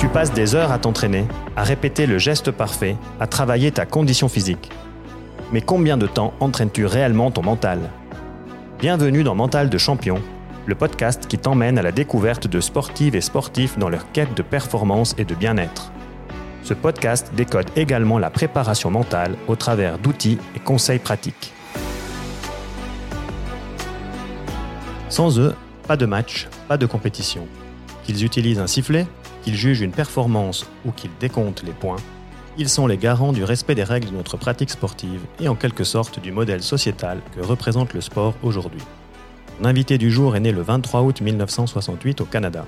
Tu passes des heures à t'entraîner, à répéter le geste parfait, à travailler ta condition physique. Mais combien de temps entraînes-tu réellement ton mental? Bienvenue dans Mental de champion, le podcast qui t'emmène à la découverte de sportives et sportifs dans leur quête de performance et de bien-être. Ce podcast décode également la préparation mentale au travers d'outils et conseils pratiques. Sans eux, pas de match, pas de compétition. Qu'ils utilisent un sifflet, qu'ils jugent une performance ou qu'ils décomptent les points, ils sont les garants du respect des règles de notre pratique sportive et en quelque sorte du modèle sociétal que représente le sport aujourd'hui. Mon invité du jour est né le 23 août 1968 au Canada.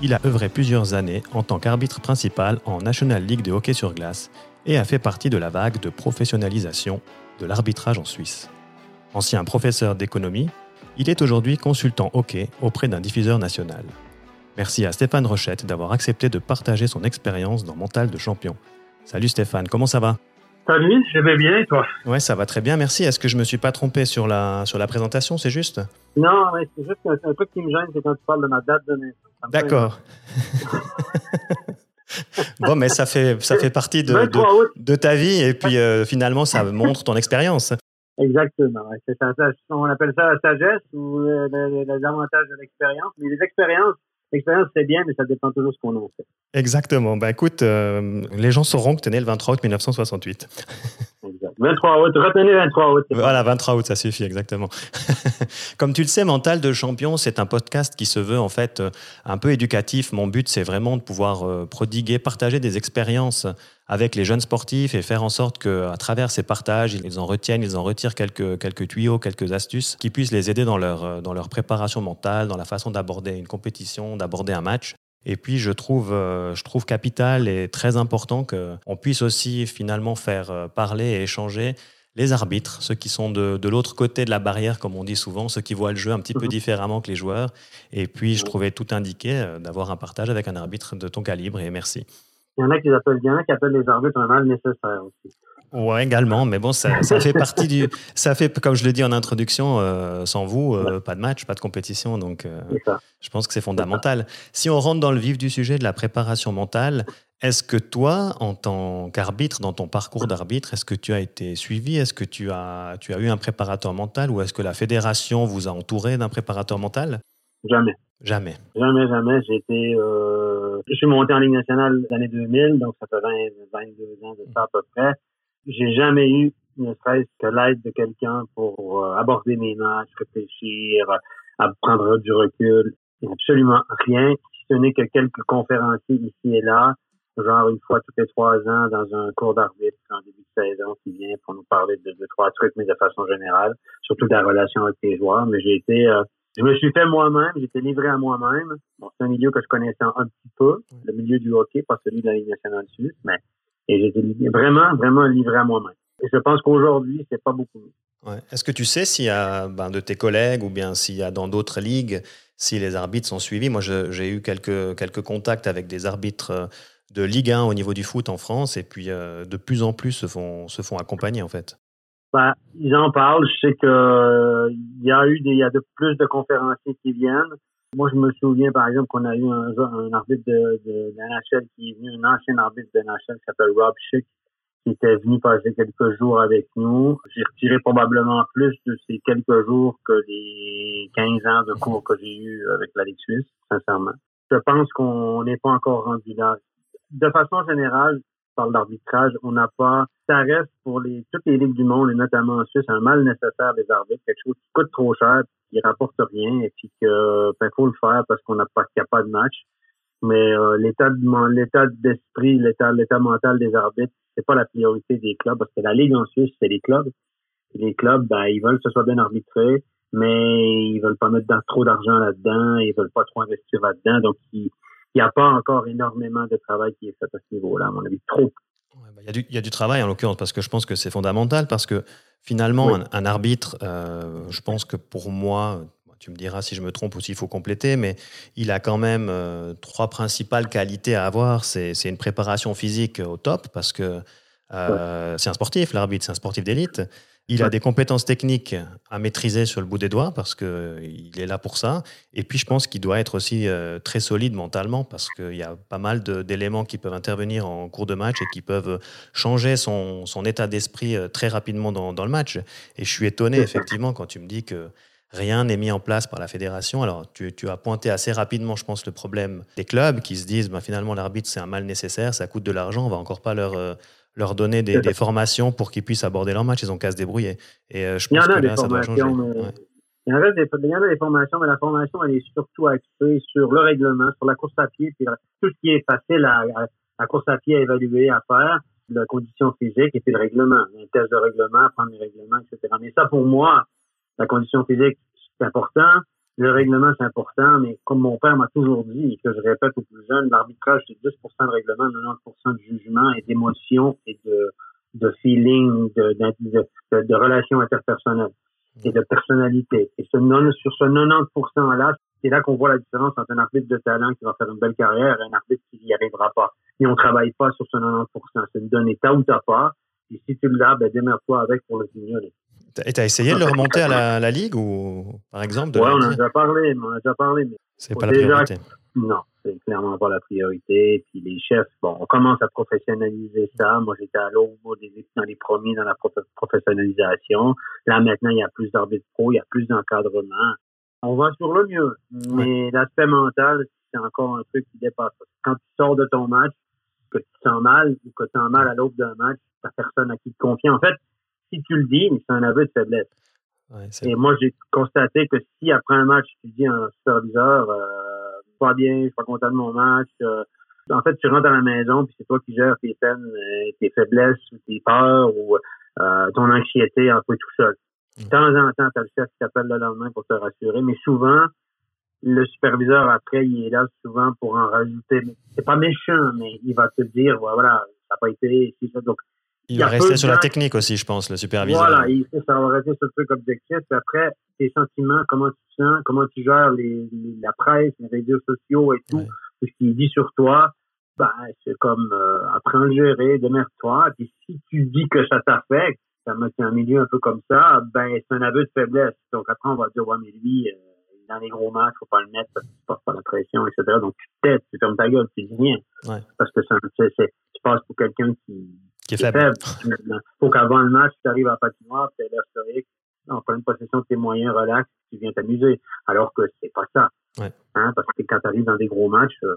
Il a œuvré plusieurs années en tant qu'arbitre principal en National League de hockey sur glace et a fait partie de la vague de professionnalisation de l'arbitrage en Suisse. Ancien professeur d'économie, il est aujourd'hui consultant hockey auprès d'un diffuseur national. Merci à Stéphane Rochette d'avoir accepté de partager son expérience dans Mental de champion. Salut Stéphane, comment ça va? Salut, je vais bien et toi? Ouais, ça va très bien, merci. Est-ce que je me suis pas trompé sur la, sur la présentation, c'est juste? Non, c'est juste un, truc qui me gêne, c'est quand tu parles de ma date de naissance. D'accord. bon, mais ça fait, ça fait partie de, de, de ta vie et puis euh, finalement, ça montre ton expérience. Exactement. Ça, on appelle ça la sagesse ou euh, les avantages de l'expérience. Mais les expériences, L'expérience, c'est bien, mais ça dépend toujours de ce qu'on en fait. Exactement. Ben, écoute, euh, les gens sauront que tu es né le 23 août 1968. Exact. 23 août, retenez 23 août. Voilà, 23 août, ça suffit, exactement. Comme tu le sais, Mental de Champion, c'est un podcast qui se veut en fait euh, un peu éducatif. Mon but, c'est vraiment de pouvoir euh, prodiguer, partager des expériences avec les jeunes sportifs et faire en sorte qu'à travers ces partages, ils en retiennent, ils en retirent quelques, quelques tuyaux, quelques astuces qui puissent les aider dans leur, euh, dans leur préparation mentale, dans la façon d'aborder une compétition, d'aborder un match. Et puis, je trouve, euh, je trouve capital et très important qu'on puisse aussi finalement faire euh, parler et échanger les arbitres, ceux qui sont de, de l'autre côté de la barrière, comme on dit souvent, ceux qui voient le jeu un petit peu mhm. différemment que les joueurs. Et puis, je trouvais tout indiqué d'avoir un partage avec un arbitre de ton calibre, et merci. Il y en a qui appellent bien, qui appellent les arbitres un mal nécessaire aussi. Ouais, également, mais bon, ça, ça, fait partie du. Ça fait, comme je le dis en introduction, euh, sans vous, euh, pas de match, pas de compétition, donc euh, je pense que c'est fondamental. Si on rentre dans le vif du sujet de la préparation mentale, est-ce que toi, en tant qu'arbitre, dans ton parcours d'arbitre, est-ce que tu as été suivi? Est-ce que tu as, tu as eu un préparateur mental ou est-ce que la fédération vous a entouré d'un préparateur mental? Jamais. Jamais. Jamais, jamais. J'ai été, euh, je suis monté en Ligue nationale l'année 2000, donc ça fait 20, 22 ans de ça à peu près. J'ai jamais eu, ne serait-ce que l'aide de quelqu'un pour euh, aborder mes matchs, réfléchir, à prendre du recul. Absolument rien, si ce n'est que quelques conférenciers ici et là, genre une fois tous les trois ans dans un cours d'arbitre en début de saison qui vient pour nous parler de, de trois trucs, mais de façon générale, surtout de la relation avec les joueurs. Mais j'ai été euh, je me suis fait moi-même, j'étais livré à moi-même. Bon, c'est un milieu que je connaissais un petit peu, le milieu du hockey, pas celui de la Ligue nationale suisse, mais et j'étais vraiment, vraiment livré à moi-même. Et je pense qu'aujourd'hui, c'est pas beaucoup mieux. Ouais. Est-ce que tu sais s'il y a ben, de tes collègues ou bien s'il y a dans d'autres ligues, si les arbitres sont suivis? Moi, j'ai eu quelques, quelques contacts avec des arbitres euh, de Ligue 1 au niveau du foot en France et puis euh, de plus en plus se font, se font accompagner en fait. Ben, ils en parlent. Je sais que euh, il y a eu des, il y a de plus de conférenciers qui viennent. Moi, je me souviens, par exemple, qu'on a eu un, arbitre de, de, de NHL qui est venu, un ancien arbitre de NHL qui s'appelle Rob Schick, qui était venu passer quelques jours avec nous. J'ai retiré probablement plus de ces quelques jours que les 15 ans de cours que j'ai eu avec la Ligue suisse, sincèrement. Je pense qu'on n'est pas encore rendu là. De façon générale, parle d'arbitrage, on n'a pas, ça reste pour les, toutes les ligues du monde et notamment en Suisse un mal nécessaire des arbitres, quelque chose qui coûte trop cher, qui rapporte rien et puis que, ben, faut le faire parce qu'on n'a pas, qu'il n'y a pas de match. Mais euh, l'état de, l'état d'esprit, l'état, l'état mental des arbitres, c'est pas la priorité des clubs parce que la ligue en Suisse, c'est les clubs. Et les clubs, ben, ils veulent que ce soit bien arbitré, mais ils veulent pas mettre trop d'argent là-dedans, ils veulent pas trop investir là-dedans, donc ils il n'y a pas encore énormément de travail qui est fait à ce niveau-là, à mon avis, trop. Bah, il y, y, a du travail en l'occurrence, parce que je pense que c'est fondamental, parce que finalement, un, arbitre, euh, je pense que pour moi, tu me diras si je me trompe ou s'il faut compléter, mais il a quand même euh, trois principales qualités à avoir. C'est une préparation physique au top, parce que euh, c'est un sportif, l'arbitre, c'est un sportif d'élite. Il a des compétences techniques à maîtriser sur le bout des doigts parce qu'il est là pour ça. Et puis, je pense qu'il doit être aussi euh, très solide mentalement parce qu'il y a pas mal d'éléments qui peuvent intervenir en cours de match et qui peuvent changer son, son état d'esprit euh, très rapidement dans, dans, le match. Et je suis étonné, effectivement, quand tu me dis que rien n'est mis en place par la fédération. Alors, tu, tu, as pointé assez rapidement, je pense, le problème des clubs qui se disent bah, finalement, l'arbitre, c'est un mal nécessaire, ça coûte de l'argent, on va encore pas leur. Euh, leur donner des, formations pour qu'ils puissent aborder leur match. Ils ont qu'à se débrouiller. Et euh, je pense que là, ça doit changer. Il y, en a des, il y en a des formations, mais la formation, elle est surtout axée sur le règlement, sur la course à pied, puis tout ce qui est facile à, la course à pied à évaluer, à faire, la condition physique et puis le règlement, un test de règlement, prendre les règlements, etc. Mais ça, pour moi, la condition physique, c'est important. Le règlement, c'est important, mais comme mon père m'a toujours dit, et que je répète aux plus jeunes, l'arbitrage, c'est 10 de règlement, 90% de jugement et d'émotion et de, de feeling, de, de, de, relations interpersonnelles et de personnalité. Et ce non, sur ce 90%-là, c'est là qu'on voit la différence entre un arbitre de talent qui va faire une belle carrière et un arbitre qui n'y arrivera pas. Et on travaille pas sur ce 90%. C'est une donnée t'as ou t'as pas. Et si tu l'as, ben, démerde-toi avec pour le signaler. Et tu as essayé de le remonter à la, Ligue ou, par exemple Oui, on en a déjà parlé, on a déjà parlé. Mais c'est pas la priorité. Non, c'est clairement pas la priorité. Puis les chefs, bon, on commence à professionnaliser ça. Moi, j'étais à l'eau dans les premiers dans la professionnalisation. Là, maintenant, il y a plus d'arbitres pro, il y a plus d'encadrement. On va sur le mieux. Mais l'aspect mental, c'est encore un truc qui dépasse. Quand tu sors de ton match, que tu te sens mal ou que tu sens mal à l'aube d'un match, t'as personne à qui te confier. En fait, si tu le dis, c'est un aveu de faiblesse. et moi, j'ai constaté que si après un match, tu dis à un superviseur, euh, pas bien, je suis pas content de mon match, euh, en fait, tu rentres à la maison, puis c'est toi qui gères tes peines, euh, tes faiblesses, ou tes peurs, ou euh, ton anxiété un peu tout seul. De temps en temps, tu as le chef qui t'appelle le lendemain pour te rassurer, mais souvent, le superviseur, après, il est là souvent pour en rajouter. C'est pas méchant, mais il va te dire, voilà, ça n'a pas été, ça. Donc, il, va rester sur la technique aussi, je pense, le superviseur. Voilà, il, ça va rester sur le truc objectif. Puis après, tes sentiments, comment tu te sens, comment tu gères les, la presse, les réseaux sociaux et tout, tout ce qui dit sur toi, ben, c'est comme euh, apprends à le gérer, démerde-toi. Puis si tu dis que ça t'affecte, ça met un milieu un peu comme ça, ben c'est un aveu de faiblesse. Donc après, on va dire, ouais, mais lui, euh, dans les gros matchs, faut pas le mettre parce que tu portes pas la pression, etc. Donc tu t'aides, tu fermes ta gueule, tu dis rien. Ouais. Parce que c'est, tu passes pour quelqu'un qui qui est faible. faut qu'avant le match, tu arrives à patinoire, tu l'air stoïque, en pleine possession de tes moyens, relax, tu viens t'amuser. Alors que c'est pas ça. Ouais. Hein, parce que quand tu arrives dans des gros matchs, euh,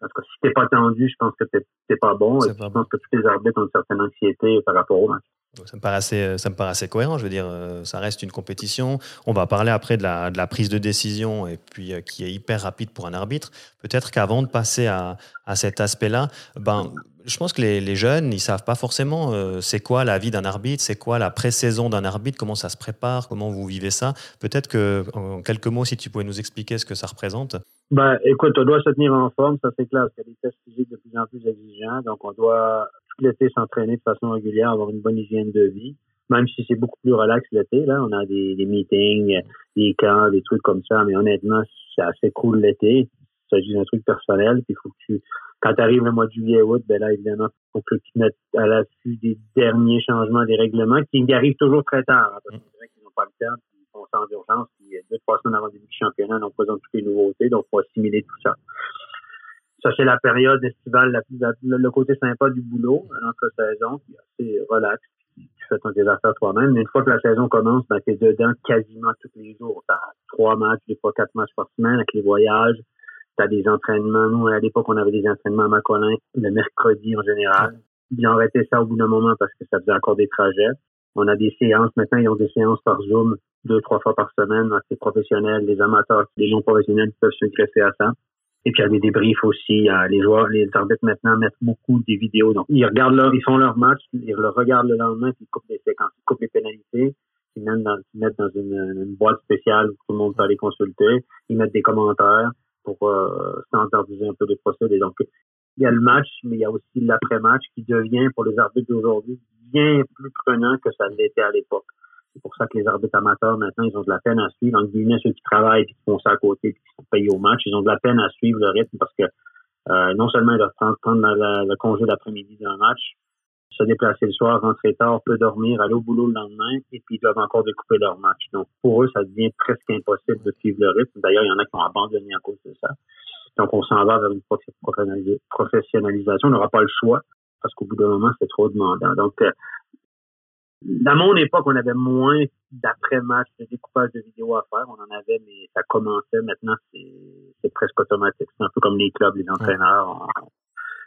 parce que si t'es pas tendu, je pense que t'es pas bon. Et je pense que tous les arbitres ont une certaine anxiété par rapport au match. Ça me, paraît assez, ça me assez cohérent. Je veux dire, euh, ça reste une compétition. On va parler après de la, prise de décision et puis euh, qui est hyper rapide pour un arbitre. Peut-être qu'avant de passer à, à cet aspect-là, ben, je pense que les, les, jeunes, ils savent pas forcément euh, c'est quoi la vie d'un arbitre, c'est quoi la pré-saison d'un arbitre, comment ça se prépare, comment vous vivez ça. Peut-être que, en quelques mots, si tu pouvais nous expliquer ce que ça représente. Ben, écoute, on doit se tenir en forme, ça c'est clair, parce qu'il y a tests physiques de plus en plus exigeants, donc on doit l'été s'entraîner de façon régulière, avoir une bonne hygiène de vie, même si c'est beaucoup plus relax l'été, là, on a des, meetings, des camps, des trucs comme ça, mais honnêtement, c'est assez cool l'été. Il s'agit d'un truc personnel, quand tu arrives le mois de juillet août, ben là, évidemment, il faut que tu mettes à l'affût des derniers changements des règlements qui arrivent toujours très tard. Hein, parce qu'ils n'ont pas le temps, ils font ça en urgence, puis deux, trois semaines avant le début du championnat, on présente toutes les nouveautés, donc il faut assimiler tout ça. Ça, c'est la période estivale, le côté sympa du boulot, l'entre-saison, puis assez relax, tu fais ton affaires toi-même. Mais une fois que la saison commence, ben, tu es dedans quasiment tous les jours. Tu trois matchs, des fois quatre matchs par semaine avec les voyages, tu as des entraînements. Nous, à l'époque, on avait des entraînements à Macolin le mercredi en général. Ils ont arrêté ça au bout d'un moment parce que ça faisait encore des trajets. On a des séances. Maintenant, ils ont des séances par Zoom deux, trois fois par semaine. Les professionnels, les amateurs, les non professionnels qui peuvent se à ça. Et puis, il y a des débriefs aussi. Les joueurs, les arbitres maintenant mettent beaucoup des vidéos. Donc, ils regardent leur, ils font leur match, ils le regardent le lendemain, puis ils coupent les séquences, ils coupent les pénalités. Ils mettent dans, ils mettent dans une, une, boîte spéciale où tout le monde peut aller consulter. Ils mettent des commentaires pour euh, standardiser un peu les procédés. Donc, il y a le match, mais il y a aussi l'après-match qui devient, pour les arbitres d'aujourd'hui, bien plus prenant que ça l'était à l'époque. C'est pour ça que les arbitres amateurs, maintenant, ils ont de la peine à suivre. En guillemets, ceux qui travaillent et qui font ça à côté payés au match, ils ont de la peine à suivre le rythme parce que euh, non seulement ils doivent prendre, le congé d'après-midi d'un match, se déplacer le soir, rentrer tard, peut dormir, aller au boulot le lendemain, et puis ils doivent encore découper leur match. Donc, pour eux, ça devient presque impossible de suivre le rythme. D'ailleurs, il y en a qui ont abandonné à cause de ça. Donc, on s'en va vers une professionnalisation. On n'aura pas le choix parce qu'au bout d'un moment, c'est trop demandant. Donc, euh, dans mon époque, on avait moins d'après-match, de découpage de vidéos à faire. On en avait, mais ça commençait. Maintenant, c'est presque automatique. C'est un peu comme les clubs, les entraîneurs.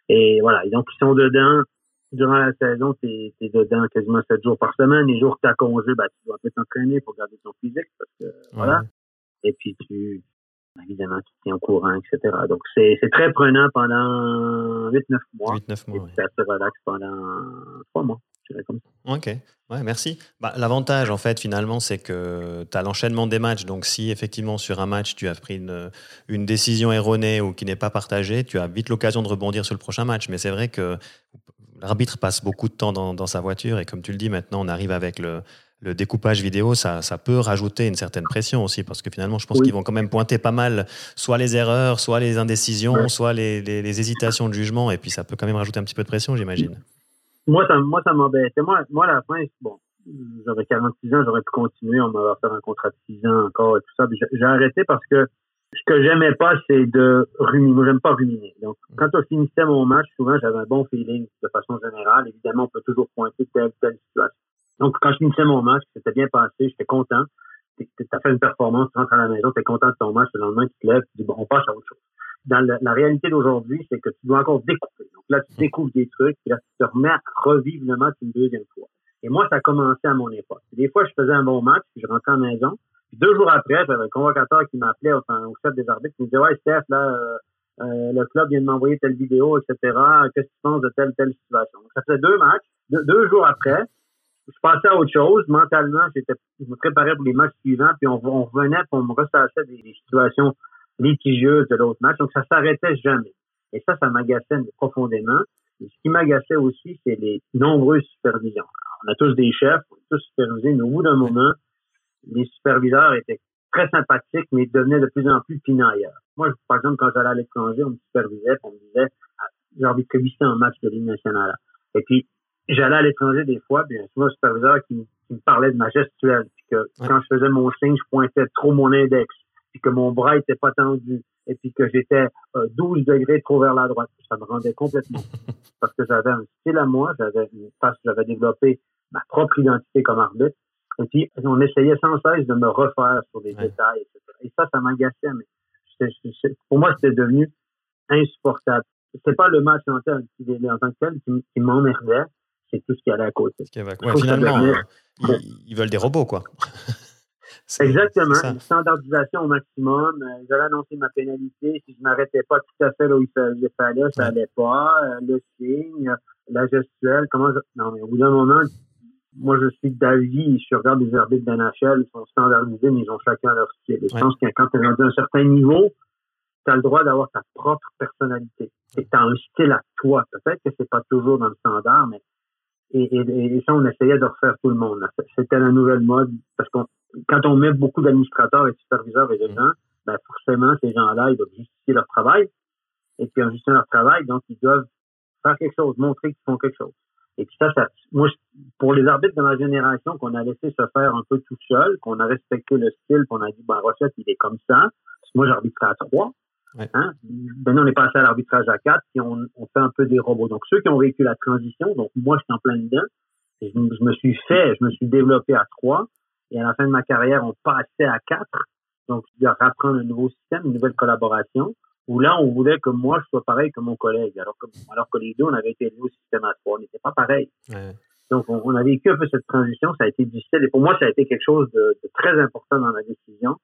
Et voilà. Et donc, ils sont dedans. Durant la saison, tu es, dedans quasiment sept jours par semaine. Les jours que tu as congé, ben, tu dois peut-être t'entraîner pour garder ton physique. Parce que, voilà. Et puis, tu, évidemment, tu tiens au courant, etc. Donc, c'est très prenant pendant 8-9 mois. 8-9 mois. Et puis, assez relax pendant 3 mois. Comme ça. Ok, ouais, merci. Bah, L'avantage, en fait, finalement, c'est que tu as l'enchaînement des matchs. Donc, si effectivement, sur un match, tu as pris une, une décision erronée ou qui n'est pas partagée, tu as vite l'occasion de rebondir sur le prochain match. Mais c'est vrai que l'arbitre passe beaucoup de temps dans, dans, sa voiture. Et comme tu le dis, maintenant, on arrive avec le, le découpage vidéo, ça, ça, peut rajouter une certaine pression aussi, parce que finalement, je pense qu'ils vont quand même pointer pas mal, soit les erreurs, soit les indécisions, soit les, les, hésitations de jugement, et puis ça peut quand même rajouter un petit peu de pression, j'imagine. Moi, ça, moi, ça m'embêtait. Moi, moi, à la fin, bon, j'avais 46 ans, j'aurais pu continuer, on m'avait fait un contrat de 6 ans encore et tout ça, j'ai arrêté parce que ce que j'aimais pas, c'est de ruminer. Moi, j'aime pas ruminer. Donc, mm. quand on finissait mon match, souvent, j'avais un bon feeling de façon générale. Évidemment, on peut toujours pointer telle telle situation. Donc, quand je finissais mon match, c'était bien passé, j'étais content. Tu as fait une performance, tu rentres à la maison, tu es content de ton match, le lendemain, tu te lèves, tu dis, bon, on passe à autre chose. Dans la, réalité d'aujourd'hui, c'est que tu dois encore découper. Donc là, tu découvres des trucs, puis là, tu te remets à revivre le match une deuxième fois. Et moi, ça a commencé à mon époque. Des fois, je faisais un bon match, puis je rentrais à la maison. Puis deux jours après, j'avais un convocateur qui m'appelait au, chef des arbitres, qui me disait, ouais, Steph, là, euh, euh, le club vient de m'envoyer telle vidéo, etc. Qu'est-ce que tu penses de telle telle situation? Donc, ça faisait deux matchs. deux jours après, je passais à autre chose. Mentalement, j'étais, je me préparais pour les matchs suivants, puis on, on revenait, puis on me ressachait des, situations litigieuses de l'autre match. Donc, ça s'arrêtait jamais. Et ça, ça m'agaçait profondément. Et ce qui m'agaçait aussi, c'est les nombreuses supervisions. on a tous des chefs, on est tous supervisés, mais au bout d'un moment, les superviseurs étaient très sympathiques, mais devenaient de plus en plus pinailleurs. Moi, par exemple, quand j'allais à l'étranger, on me supervisait, on me disait, ah, j'ai envie de un match de Ligue nationale. Et puis, j'allais à l'étranger des fois, bien souvent, un superviseur qui, me parlait de ma gestuelle, puis que quand je faisais mon signe, je pointais trop mon index, puis que mon bras était pas tendu, et puis que j'étais 12 euh, degrés trop vers la droite. Ça me rendait complètement parce que j'avais un style à moi, j'avais parce que j'avais développé ma propre identité comme arbitre. Et puis, on essayait sans cesse de me refaire sur des détails, etc. Et ça, ça m'agaçait, mais pour moi, c'était devenu insupportable. C'est pas le match en, tant que tel qui m'emmerdait, c'est tout ce qui allait à côté. finalement, euh, ils, veulent des robots, quoi. Exactement. Une standardisation au maximum. Euh, ils allaient annoncer ma pénalité. Si je m'arrêtais pas tout à fait là où il fallait, ça n'allait pas. Euh, le signe, la gestuelle. Comment Non, mais au bout d'un moment, moi, je suis d'avis, je regarde les arbitres d'NHL, ils sont standardisés, mais ils ont chacun leur style. je pense que quand tu es rendu à un certain niveau, tu as le droit d'avoir ta propre personnalité. Et tu as un style à toi. Peut-être que c'est pas toujours dans le standard, mais et, ça, on essayait de refaire tout le monde. C'était la nouvelle mode parce que quand on met beaucoup d'administrateurs et de superviseurs et de gens, ben forcément, ces gens-là, ils doivent justifier leur travail. Et puis, en justifiant leur travail, donc, ils doivent faire quelque chose, montrer qu'ils font quelque chose. Et puis ça, ça moi, pour les arbitres de ma génération qu'on a laissé se faire un peu tout seul, qu'on a respecté le style, qu'on a dit, ben, Rochette, il est comme ça. Moi, j'arbitrais à trois. Hein? Maintenant, on est passé à l'arbitrage à quatre, puis on, on, fait un peu des robots. Donc, ceux qui ont vécu la transition, donc moi, je suis en plein dedans, je, je, me suis fait, je me suis développé à trois, et à la fin de ma carrière, on passait à quatre. Donc, je dois apprendre un nouveau système, une nouvelle collaboration, où là, on voulait que moi, je sois pareil que mon collègue, alors que, alors que les deux, on avait été élevés au système à trois. On n'était pas pareil. Donc, on, on, a vécu un peu cette transition, ça a été difficile, et pour moi, ça a été quelque chose de, de très important dans ma décision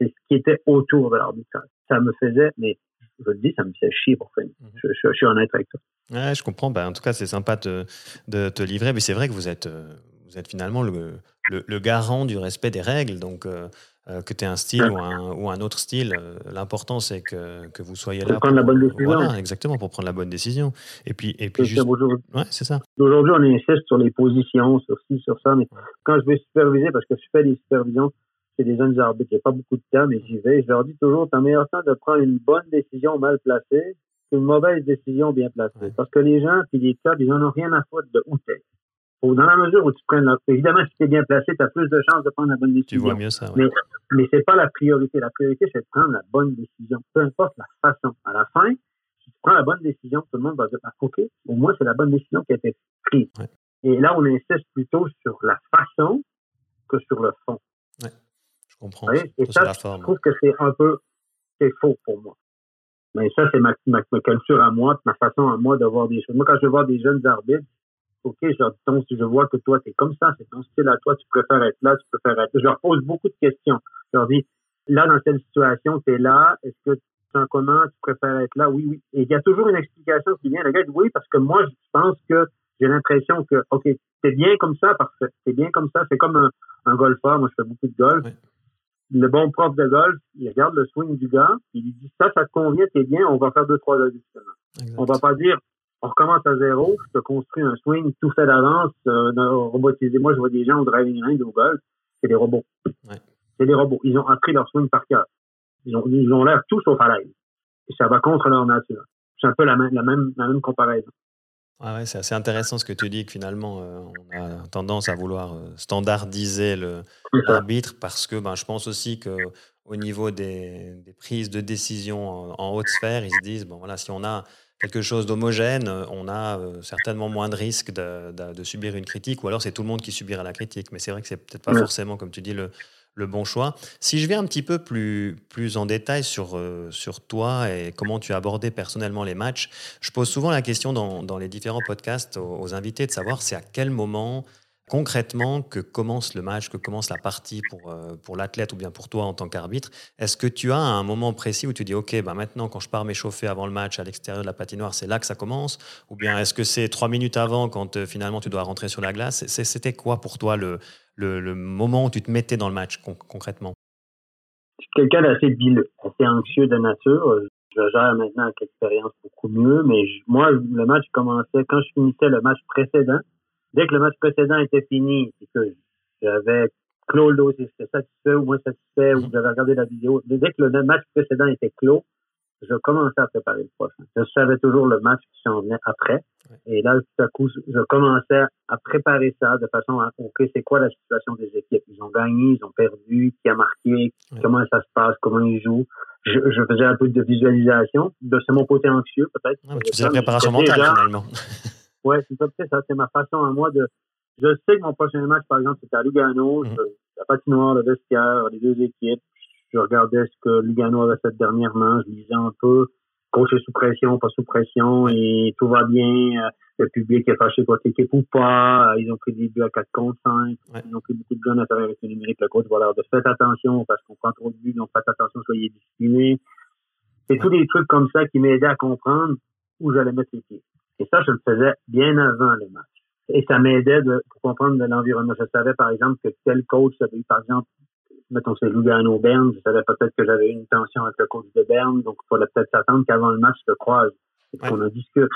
c'est ce qui était autour de l'arbitrage. Ça me faisait, mais je le dis, ça me fait chier pour finir. Mhm. Je, je, suis honnête avec toi. Ouais, je comprends. Ben, en tout cas, c'est sympa de, de, te livrer, mais c'est vrai que vous êtes, euh, vous êtes finalement le, le, garant du respect des règles. Donc, euh, euh, que tu aies un style ou, un, ou un, autre style, l'important c'est que, que, vous soyez là. Pour prendre la bonne décision. Voilà, exactement, pour prendre la bonne décision. Et puis, et puis juste... Ouais, c'est ça. Aujourd'hui, on insiste sur les positions, sur ci, sur ça, mais quand je vais superviser, parce que je fais des supervisions, c'est des jeunes arbitres. J'ai pas beaucoup de temps, mais j'y vais. Je leur dis toujours, t'as meilleur temps de prendre une bonne décision mal placée c'est une mauvaise décision bien placée. Parce que les gens, puis les clubs, ils n'en ont rien à foutre de où t'es. Dans la mesure où tu prennes la... Évidemment, si tu es bien placé, tu as plus de chances de prendre la bonne décision. Tu vois mieux ça. Mais, mais c'est pas la priorité. La priorité, c'est de prendre la bonne décision. Peu importe la façon. À la fin, si tu prends la bonne décision, tout le monde va dire, ah, OK, au moins, c'est la bonne décision qui a été prise. Et là, on insiste plutôt sur la façon que sur le fond. Ouais. Comprends. Et ça, je trouve que c'est un peu, c'est faux pour moi. Mais ça, c'est ma, ma, culture à moi, ma façon à moi de voir des choses. Moi, quand je vois des jeunes arbitres, OK, je, donc, je vois que toi, tu es comme ça, c'est ton style à toi, tu préfères être là, tu préfères être là. Je leur pose beaucoup de questions. Je leur dis, là, dans cette situation, tu es là, est-ce que tu sens comment, tu préfères être là? Oui, oui. Et il y a toujours une explication qui vient. Le gars dit, oui, parce que moi, je pense que j'ai l'impression que, OK, c'est bien comme ça, parce que c'est bien comme ça. C'est comme un, un, golfeur. Moi, je fais beaucoup de golf. Le bon prof de golf, il regarde le swing du gars, il lui dit, ça, ça te convient, t'es bien, on va faire deux, trois ajustements. On va pas dire, on recommence à zéro, je te construis un swing tout fait d'avance, euh, robotisé. Moi, je vois des gens au driving range au golf, c'est des robots. C'est des robots. Ils ont appris leur swing par cœur. Ils ont, ils ont l'air tous au l'aise. Et ça va contre leur nature. C'est un peu la même, la même, la même comparaison. Ouais, c'est assez intéressant ce que tu dis, que finalement, euh, on a tendance à vouloir euh, standardiser l'arbitre parce que ben, je pense aussi que au niveau des, des prises de décision en, en, haute sphère, ils se disent, bon voilà, si on a quelque chose d'homogène, on a euh, certainement moins de risques de, subir une critique, ou alors c'est tout le monde qui subira la critique. Mais c'est vrai que c'est peut-être pas forcément, comme tu dis, le, le, bon choix. Si je vais un petit peu plus, plus en détail sur, euh, sur toi et comment tu as abordé personnellement les matchs, je pose souvent la question dans, dans les différents podcasts aux, aux invités de savoir c'est à quel moment concrètement que commence le match, que commence la partie pour, euh, pour l'athlète ou bien pour toi en tant qu'arbitre. Est-ce que tu as un moment précis où tu dis, OK, bah maintenant, quand je pars m'échauffer avant le match à l'extérieur de la patinoire, c'est là que ça commence? Ou bien est-ce que c'est trois minutes avant quand euh, finalement tu dois rentrer sur la glace? C'était quoi pour toi le, le, moment où tu te mettais dans le match concrètement? Je suis quelqu'un d'assez bileux, assez anxieux de nature. Je gère maintenant avec l'expérience beaucoup mieux, mais moi, le match commençait quand je finissais le match précédent dès que le match précédent était fini et que j'avais clos le dossier, j'étais satisfait ou moins satisfait, ou j'avais regardé la vidéo, dès que le match précédent était clos, je commençais à préparer le prochain. Je savais toujours le match qui s'en venait après. Et là, tout à coup, je commençais à préparer ça de façon à, OK, c'est quoi la situation des équipes? Ils ont gagné, ils ont perdu, qui a marqué, comment ça se passe, comment ils jouent? Je, je, faisais un peu de visualisation. C'est mon côté anxieux, peut-être. tu faisais la préparation mentale, finalement. Ouais, c'est ça, ça c'est ma façon à moi de. Je sais que mon prochain match, par exemple, c'était à Lugano, mm la patinoire, le vestiaire, les deux équipes. Je regardais ce que Lugano avait fait dernièrement, je lisais un peu. Coach est sous pression, pas sous pression, et tout va bien. Euh, le public est fâché contre l'équipe ou pas. Euh, ils ont pris des buts à 4 contre 5. Ils ont pris beaucoup de buts en affaire avec le numérique. Le coach va leur dire faites attention parce qu'on prend trop de buts, donc faites attention, soyez disciplinés. C'est tous des trucs comme ça qui m'aidaient à comprendre où j'allais mettre les pieds. Et ça, je le faisais bien avant le match. Et ça m'aidait de, pour comprendre de l'environnement. Je savais, par exemple, que tel coach avait eu, par exemple, mettons, c'est Lugano Berne. Je savais peut-être que j'avais une tension avec le coach de Berne. Donc, il fallait peut-être s'attendre qu'avant le match, je te croise. Et qu'on en discute.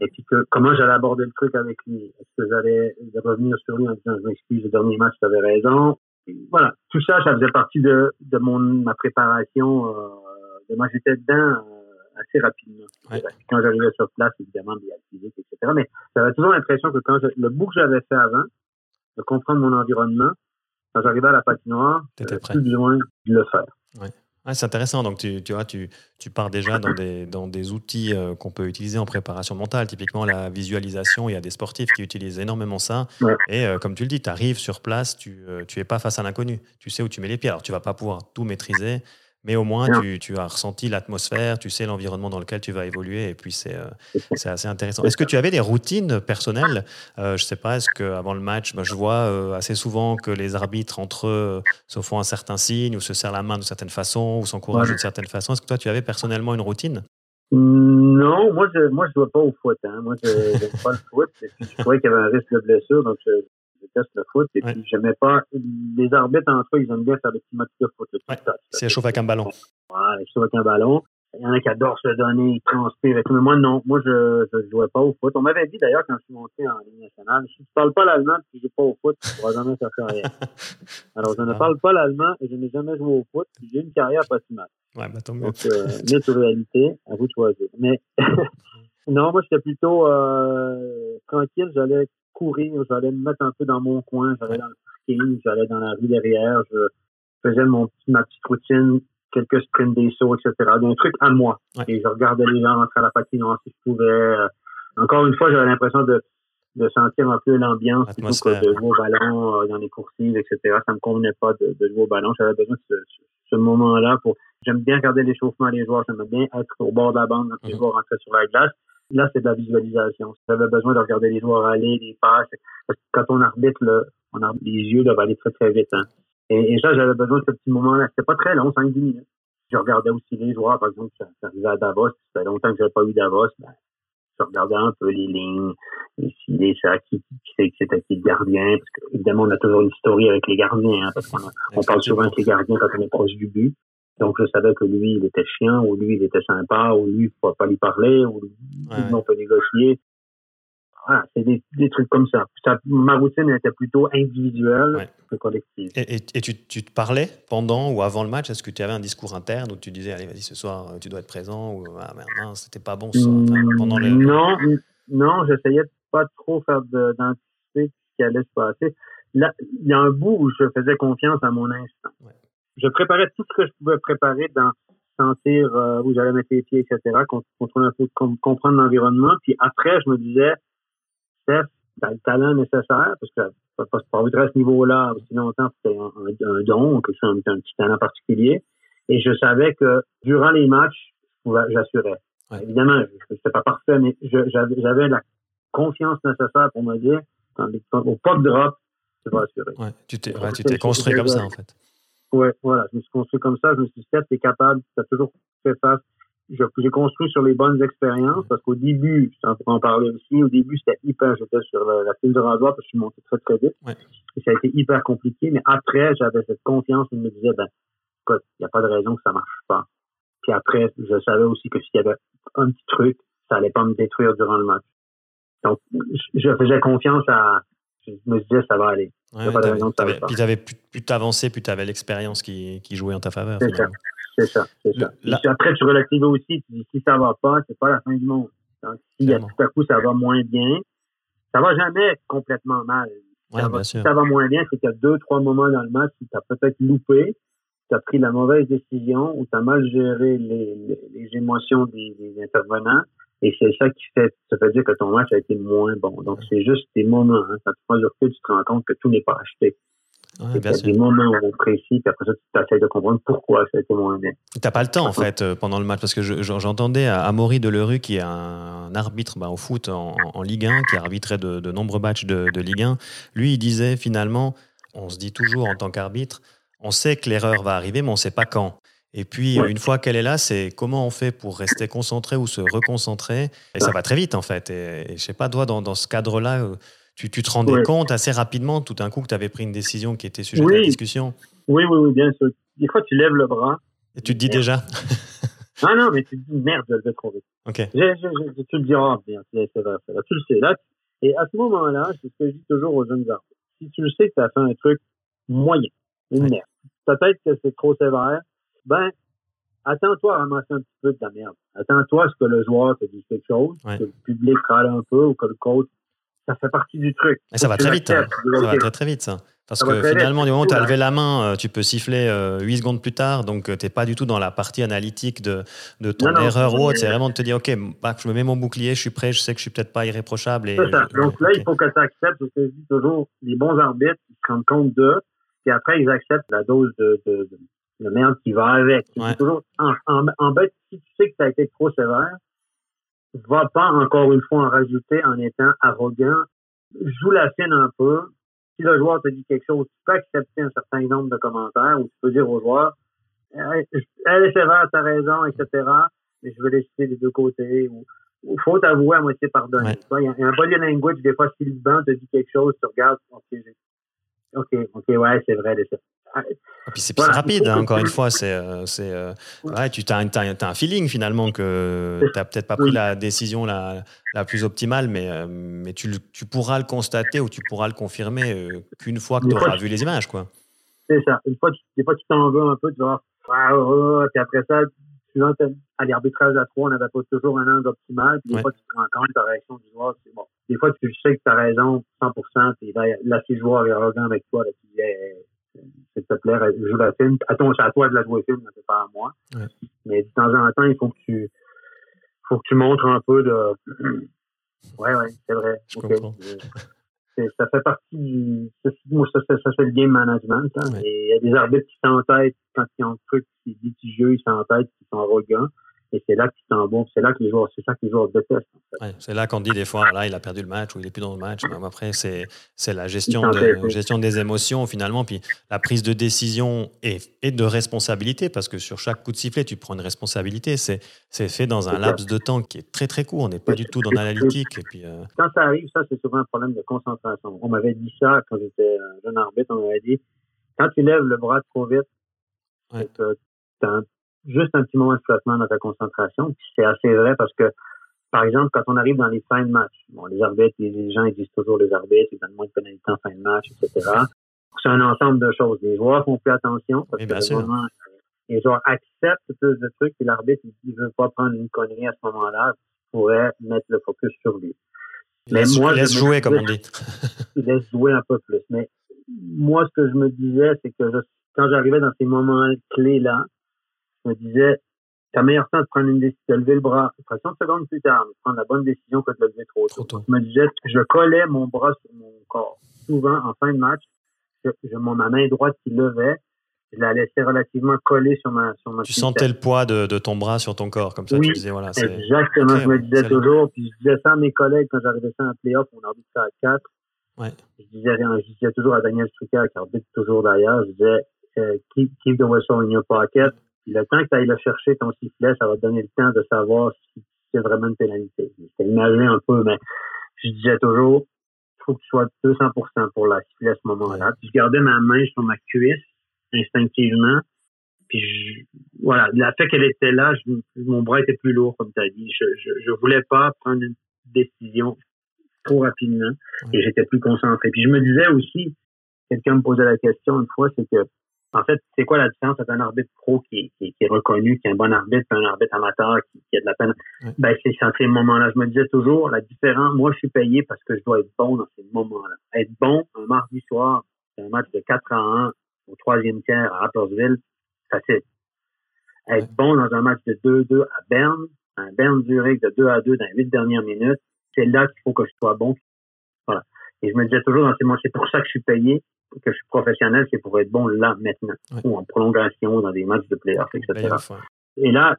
Et puis que, comment j'allais aborder le truc avec lui? Est-ce que j'allais revenir sur lui en disant, je m'excuse, le dernier match, tu avais raison. voilà. Tout ça, ça faisait partie de, de mon, ma préparation, euh, de moi, j'étais dedans, euh, assez rapidement. Quand j'arrivais sur place, évidemment, il y a physique, etc. Mais j'avais toujours l'impression que quand le bout que j'avais fait avant, de comprendre mon environnement, quand j'arrivais à la patinoire, j'avais plus besoin de le faire. Ouais. c'est intéressant. Donc, tu, tu vois, tu, tu, pars déjà dans des, dans des outils euh, qu'on peut utiliser en préparation mentale. Typiquement, la visualisation, il y a des sportifs qui utilisent énormément ça. Et euh, comme tu le dis, tu arrives sur place, tu n'es euh, pas face à l'inconnu. Tu sais où tu mets les pieds. Alors, tu vas pas pouvoir tout maîtriser, mais au moins, tu, tu, as ressenti l'atmosphère, tu sais l'environnement dans lequel tu vas évoluer, et puis c'est euh, assez intéressant. Est-ce que tu avais des routines personnelles? Euh, Je ne sais pas, est-ce qu'avant le match, bah, je vois euh, assez souvent que les arbitres entre eux se font un certain signe, ou se serrent la main d'une certaine façon, ou s'encouragent d'une certaine façon. Est-ce que toi, tu avais personnellement une routine? Non, moi je moi je dois pas au foot. Hein. Moi je n'aime pas le foot. Je trouvais qu'il y avait un risque de blessure, donc je, déteste le foot. Et puis, j'aimais pas. Les arbitres, en soi, ils aiment bien faire des petits matchs de foot. Ouais. C'est chauffe avec un ballon. Ouais, chauffe avec un ballon. il y en a qui adorent se donner, ils transpirent et tout. Mais moi, non. Moi, je ne jouais pas au foot. On m'avait dit d'ailleurs quand je suis monté en Ligue nationale, si tu ne parles pas l'allemand et que tu ne joues pas au foot, tu ne pourras jamais faire carrière. Alors, je ne ah. parle pas l'allemand et je n'ai jamais joué au foot. J'ai une carrière pas si mal. Ouais, bah, tant Donc, euh, mais réalité, à vous de choisir. Mais non, moi, j'étais plutôt euh, tranquille. J'allais courir, j'allais me mettre un peu dans mon coin, j'allais dans le parking, j'allais dans la rue derrière, je faisais mon, ma petite routine quelques sprints des sauts, etc. Un truc à moi. Et je regardais les gens rentrer à la patinoire si je pouvais. Euh, encore une fois, j'avais l'impression de, de sentir un peu l'ambiance plutôt que de jouer au ballon euh, dans les coursives, etc. Ça me convenait pas de, de jouer au ballon. J'avais besoin de ce, ce moment-là pour. J'aime bien regarder l'échauffement des joueurs. J'aime bien être au bord de la bande quand les mhm. joueurs rentraient sur la glace. Là, c'est de la visualisation. J'avais besoin de regarder les joueurs aller, les passes. Parce que quand on arbitre, le, on arbitre, les yeux doivent aller très, très vite. Hein. Et, ça, j'avais besoin de ce petit moment-là. C'était pas très long, 5-10 minutes. Je regardais aussi les joueurs, par exemple, ça, arrivait à Davos. Ça fait longtemps que j'avais pas eu Davos. Ben, je regardais un peu les lignes, les filets, ça, qui, qui c'était qui le gardien. Parce que, évidemment, on a toujours une story avec les gardiens, hein, parce qu'on on parle souvent avec les gardiens quand on est proche du but. Donc, je savais que lui, il était chiant, ou lui, il était sympa, ou lui, il ne faut pas lui parler, ou lui, on peut négocier. Ah, c'est des, des, trucs comme ça. ça. Ma routine était plutôt individuelle que collective. Et, et, tu, tu, te parlais pendant ou avant le match? Est-ce que tu avais un discours interne où tu disais Allez, vas-y, ce soir, tu dois être présent Ou Ah, merde, c'était pas bon ce soir pendant les... Non, non j'essayais de pas trop faire d'anticiper ce qui allait se passer. Là, il y a un bout où je faisais confiance à mon instinct. Je préparais tout ce que je pouvais préparer dans sentir euh, où j'allais mettre les pieds, etc., contrôler un peu, comprendre l'environnement. Puis après, je me disais, Steph, t'as le talent nécessaire, parce que pas pas à ce niveau-là aussi longtemps, c'était un, un, don, que c'est un, un, petit talent particulier. Et je savais que durant les matchs, j'assurais. Évidemment, c'était pas parfait, mais j'avais la confiance nécessaire pour me dire, au pop drop, tu vas assurer. Ouais, tu t'es construit comme ça, en fait. Ouais, voilà, je me suis construit comme ça. Je me suis dit, t'es capable, tu as toujours fait face j'ai construit sur les bonnes expériences parce qu'au début, on pourrait en parler aussi, au début, c'était hyper, j'étais sur la, la file de rasoir parce que je suis monté très, très vite. Et ça a été hyper compliqué, mais après, j'avais cette confiance je me disais, ben, écoute, il n'y a pas de raison que ça marche pas. Puis après, je savais aussi que s'il y avait un petit truc, ça allait pas me détruire durant le match. Donc, je faisais confiance à, je me disais, ça va aller. Ouais, Puis tu avais plus t'avancer, plus tu avais l'expérience qui, qui jouait en ta faveur. C'est ça. C'est ça, c'est ça. après, tu relatives aussi, tu dis, si ça va pas, c'est pas la fin du monde. Donc, si tout à coup ça va moins bien, ça va jamais complètement mal. Ouais, ça, va, si ça va moins bien, c'est qu'il y a deux, trois moments dans le match où tu as peut-être loupé, tu as pris la mauvaise décision, ou tu as mal géré les, les, émotions des, des, intervenants. Et c'est ça qui fait, ça veut dire que ton match a été moins bon. Donc, c'est juste des moments. Hein. Quand tu prends du recul, tu te rends compte que tout n'est pas acheté. Ouais, a des moments précis, puis après ça, tu essaies de comprendre pourquoi ça a été moins bien. Tu n'as pas le temps, en fait, euh, pendant le match, parce que j'entendais Amaury Delerue, qui est un arbitre bah, au foot en, Ligue 1, qui a arbitré de, de nombreux matchs de, de, Ligue 1. Lui, il disait finalement, on se dit toujours en tant qu'arbitre, on sait que l'erreur va arriver, mais on ne sait pas quand. Et puis, une fois qu'elle est là, c'est comment on fait pour rester concentré ou se reconcentrer. Et ça va très vite, en fait. Et, et je sais pas, toi, dans, dans ce cadre-là, euh, tu, tu, te rendais compte assez rapidement, tout d'un coup, que tu avais pris une décision qui était sujet à la discussion? Oui, oui, oui, bien sûr. Des fois, tu lèves le bras. Et tu te dis déjà? Non, non, mais tu te dis merde, je vais trop vite. Ok. tu te dis, oh, bien, c'est vrai, vrai. Tu le sais. Là, et à ce moment-là, c'est ce que je dis toujours aux jeunes artistes. Si tu le sais que tu as fait un truc moyen, une merde, peut-être que c'est trop sévère, ben, attends-toi à ramasser un petit peu de ta merde. Attends-toi à ce que le joueur te dise quelque chose, que le public râle un peu ou que le coach ça fait partie du truc. Et ça va très vite. Hein. Ça va très très vite ça. Parce que finalement, du moment où tu as levé la main, euh, tu peux siffler 8 euh, secondes plus tard. Donc, euh, tu n'es pas du tout dans la partie analytique de, de ton erreur ou autre. C'est vraiment de te dire, OK, bah, je me mets mon bouclier, je suis prêt, je sais que je suis peut-être pas irréprochable. Et, ça. Donc là, il faut que tu acceptes, ce que je dis toujours, les bons arbitres, ils se rendent compte de, puis après, ils acceptent la dose de, de, de, merde qui va avec. Toujours, en, en, en bête, si tu sais que ça a été trop sévère, va pas encore une fois en rajouter en étant arrogant. Joue la scène un peu. Si le joueur te dit quelque chose, tu peux accepter un certain nombre de commentaires ou tu peux dire au joueur, elle est sévère, t'as raison, etc. Mais je veux laisser des deux côtés. Ou, faut t'avouer à moitié pardonner. Il y, a un body language, des fois, si le banc te dit quelque chose, tu regardes, OK, OK, OK, ouais, c'est vrai, Et puis c'est rapide, hein, encore une fois. C'est, euh, c'est, euh, ouais, tu as, un feeling finalement que tu n'as peut-être pas pris la décision la, la plus optimale, mais, euh, mais tu, tu, pourras le constater ou tu pourras le confirmer qu'une fois que tu auras vu les images. Quoi. C'est ça. Une fois, des fois, tu t'en veux un peu, tu vas ah, oh, puis après ça, suivant à l'arbitrage à trois, on n'avait pas toujours un angle optimal. Puis des fois, tu prends quand même ta réaction du joueur. C'est bon. Des fois, tu sais que tu as raison 100%, puis là, si le joueur est arrogant avec toi, là, tu dis, s'il te plaît, joue la film. Attends, c'est à toi de la jouer film, c'est pas à moi. Mais de temps en temps, il faut que tu, faut que tu montres un peu de. ouais, ouais, c'est vrai. ça fait partie du. Moi, ça, ça, ça, fait le game management. Hein. Il y a des arbitres qui sont en tête quand ils ont un truc qui est litigieux, ils sont en tête, qui sont arrogants. Et c'est là t'en bon. C'est là que les joueurs, c'est ça que les joueurs détestent. c'est là qu'on dit des fois, là, il a perdu le match ou il est plus dans le match. Mais après, c'est, c'est la gestion, de, gestion des émotions finalement, puis la prise de décision et, et, de responsabilité, parce que sur chaque coup de sifflet, tu prends une responsabilité. C'est, c'est fait dans un laps de temps qui est très très court. On n'est pas du tout dans l'analytique. Et puis, euh, Quand ça arrive, ça, c'est souvent un problème de concentration. On m'avait dit ça quand j'étais jeune arbitre. On m'avait dit, quand tu lèves le bras trop vite, ouais. tu as un juste un petit moment de flottement dans ta concentration. C'est assez vrai parce que, par exemple, quand on arrive dans les fins de match, bon, les arbitres, les gens ils disent toujours les arbitres, ils donnent moins de pénalités en fin de match, etc. C'est un ensemble de choses. Les joueurs font plus attention parce que les joueurs acceptent plus de trucs et l'arbitre, il veut pas prendre une connerie à ce moment-là, pourrait mettre le focus sur lui. Mais laisse, moi, laisse jouer, comme on dit. il laisse jouer un peu plus. Mais moi, ce que je me disais, c'est que quand j'arrivais dans ces moments clés-là, je me disais, ta meilleure temps de prendre une décision, de lever le bras, 30 secondes plus tard, de prendre la bonne décision que de lever trop tôt. Je me disais, je collais mon bras sur mon corps. Souvent, en fin de match, je, ma main droite qui levait, je la laissais relativement collée sur ma sur ma Tu sentais le poids de, de, ton bras sur ton corps, comme ça, tu disais, voilà. Exactement, je me disais toujours, puis je disais ça à mes collègues quand j'arrivais ça en playoff, on arbitre ça à 4. Ouais. Je disais rien, je disais toujours à Daniel Strucker, qui arbitre toujours derrière, je disais, euh, keep, keep the whistle in your pocket, le temps que tu ailles le chercher, ton sifflet, ça va te donner le temps de savoir si c'est vraiment une pénalité. C'était imagé un peu, mais je disais toujours, il faut que tu sois 200% pour la siffler à ce moment-là. Puis je gardais ma main sur ma cuisse, instinctivement. Puis je, voilà, le fait qu'elle était là, mon bras était plus lourd, comme tu as dit. Je, je, je voulais pas prendre une décision trop rapidement et j'étais plus concentré. Puis je me disais aussi, quelqu'un me posait la question une fois, c'est que en fait, c'est quoi la différence entre un arbitre pro qui, qui, est reconnu, qui est un bon arbitre, et un arbitre amateur qui, qui a de la peine? Ben, c'est à ces moments-là. Je me disais toujours, la différence, moi, je suis payé parce que je dois être bon dans ces moments-là. Être bon un mardi soir, c'est un match de 4 à 1 au troisième tiers à Rappersville, facile. Être bon dans un match de 2-2 à Berne, un Berne Zurich de 2 à 2 dans les 8 dernières minutes, c'est là qu'il faut que je sois bon. Voilà. Et je me disais toujours dans ces moments, c'est pour ça que je suis payé que je suis professionnel, c'est pour être bon là, maintenant, ou en prolongation, dans des matchs de playoff, etc. Et là,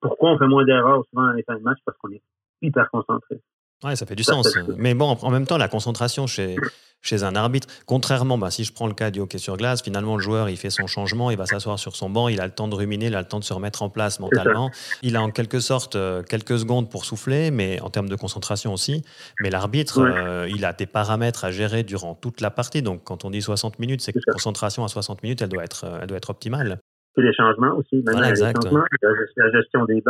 pourquoi on fait moins d'erreurs souvent dans les fins de match? Parce qu'on est hyper concentré. Ouais, ça fait du sens. Mais bon, en même temps, la concentration chez, chez un arbitre, contrairement, bah, si je prends le cas du hockey sur glace, finalement, le joueur, il fait son changement, il va s'asseoir sur son banc, il a le temps de ruminer, il a le temps de se remettre en place mentalement. Il a en quelque sorte euh, quelques secondes pour souffler, mais en termes de concentration aussi. Mais l'arbitre, euh, il a des paramètres à gérer durant toute la partie. Donc, quand on dit 60 minutes, c'est que la concentration à 60 minutes, elle doit être, euh, elle doit être optimale. C'est les changements aussi. Voilà, exact. la gestion des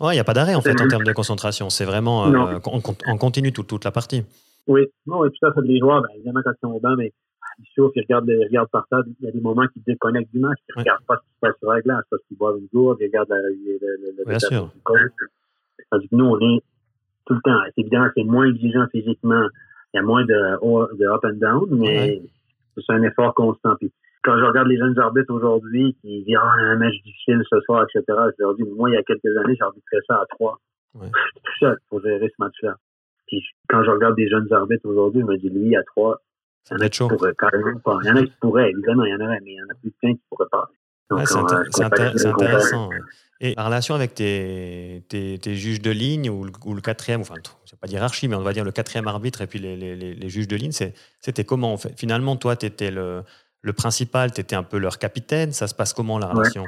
bains. Ouais, il n'y a pas d'arrêt en fait en termes de concentration. C'est vraiment euh, on, continue toute, toute la partie. Oui, non, tout à fait. Les joueurs, ben, évidemment, quand ils sont au banc, mais ils souffrent, ils regardent, ils regardent par terre. Il y a des moments qui déconnectent du match. Ils ne regardent pas ce qui se passe sur la glace parce qu'ils boivent une gourde, ils regardent la, le, le, Bien sûr. Tandis que nous, on est tout le temps. C'est évident, c'est moins exigeant physiquement. Il y a moins de, de up and down, mais c'est un effort constant. Puis quand je regarde les jeunes arbitres aujourd'hui qui disent ah, un match difficile ce soir, etc., je leur dis, moi, il y a quelques années, j'arbitrais ça à trois. Ouais. tout seul pour gérer ce match-là. Puis quand je regarde des jeunes arbitres aujourd'hui, je me dis, lui, à trois, il y en a qui pourraient carrément pas. Il y en a qui pourraient, évidemment, il y en aurait, mais il y en a plus de qui pourraient pas. Ouais, c'est intéressant. Et en relation avec tes, tes, tes, juges de ligne ou le, ou le quatrième, enfin, je pas hiérarchie, mais on va dire le quatrième arbitre et puis les, les, les juges de ligne, c'était comment en fait? Finalement, toi, tu étais le, le principal, tu étais un peu leur capitaine. Ça se passe comment la relation?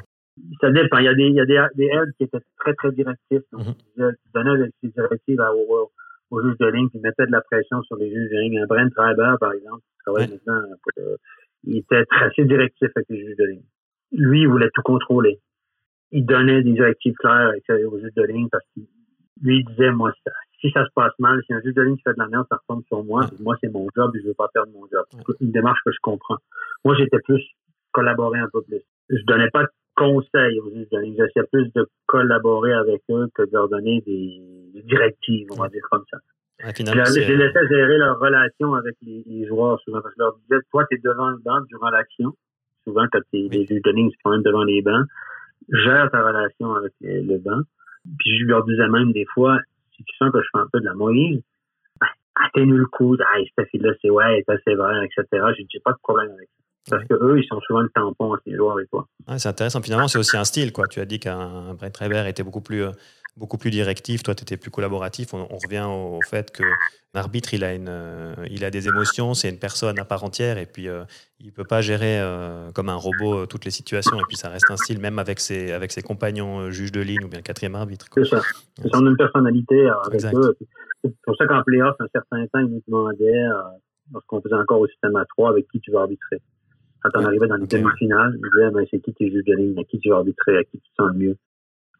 Ça dépend. Il y a des, il y a des, des aides qui étaient très, très directives. Donc, mm donnaient des directives aux, aux, juges de ligne qui mettaient de la pression sur les juges de ligne. Un Brent Treiber, par exemple, qui travaille maintenant, euh, il était assez directif avec les juges de ligne. Lui, il voulait tout contrôler. Il donnait des directives claires aux juges de ligne parce qu'il lui il disait, moi, si ça se passe mal, si un juge de ligne fait de la merde, ça retombe sur moi. Moi, c'est mon job et je veux pas perdre mon job. C'est une démarche que je comprends. Moi, j'étais plus collaborer un peu plus. Je donnais pas de conseils aux ligne. J'essayais plus de collaborer avec eux que de leur donner des, directives, on va dire comme ça. Ouais, je, les laissais gérer leur relation avec les, joueurs souvent. Parce que je leur disais, toi, tu es devant le banc durant l'action. Souvent, quand les juges de ligne sont même devant les bancs, gère ta relation avec le banc. Puis je leur disais même des fois, si tu sens que je fais un peu de la Moïse, ben, atténue le coup, ah, cette fille-là, c'est ouais, c'est vrai, etc. J'ai pas de problème avec ça. Parce que eux, ils sont souvent le tampon à ces joueurs avec toi. c'est intéressant. Finalement, c'est aussi un style. Quoi. Tu as dit qu'un Brett Reber était beaucoup plus, euh, beaucoup plus directif. Toi, tu étais plus collaboratif. On, revient au, fait que l'arbitre, il, a une, euh, il a des émotions. C'est une personne à part entière. Et puis, euh, il ne peut pas gérer comme un robot toutes les situations. Et puis, ça reste un style, même avec ses, avec ses compagnons juges de ligne ou bien quatrième arbitre. C'est ça. C'est une personnalité avec eux. C'est pour ça qu'en playoff, un certain temps, ils nous demandaient, lorsqu'on faisait encore au système à 3, avec qui tu vas arbitrer. Quand on arrivait dans les demi-finales, ils disaient, ben, c'est qui tes juges de ligne, à qui tu vas arbitrer, à qui tu te sens le mieux?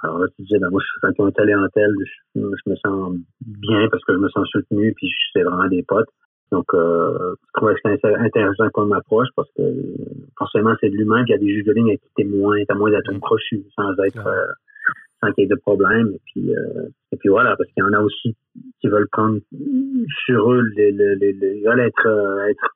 Alors là, tu disais, ben, moi, je suis quand on est allé en tel, je, je, me sens bien parce que je me sens soutenu, puis c'est vraiment des potes. Donc, euh, je trouvais que c'était intéressant comme approche parce que forcément, c'est de l'humain, puis il y a des juges de ligne à qui t'es moins, t'as moins d'atomes crochus, sans être, euh, sans qu'il y ait de problème. Et puis, euh, et puis voilà, parce qu'il y en a aussi qui veulent prendre sur eux, les, les, les, ils veulent être, euh, être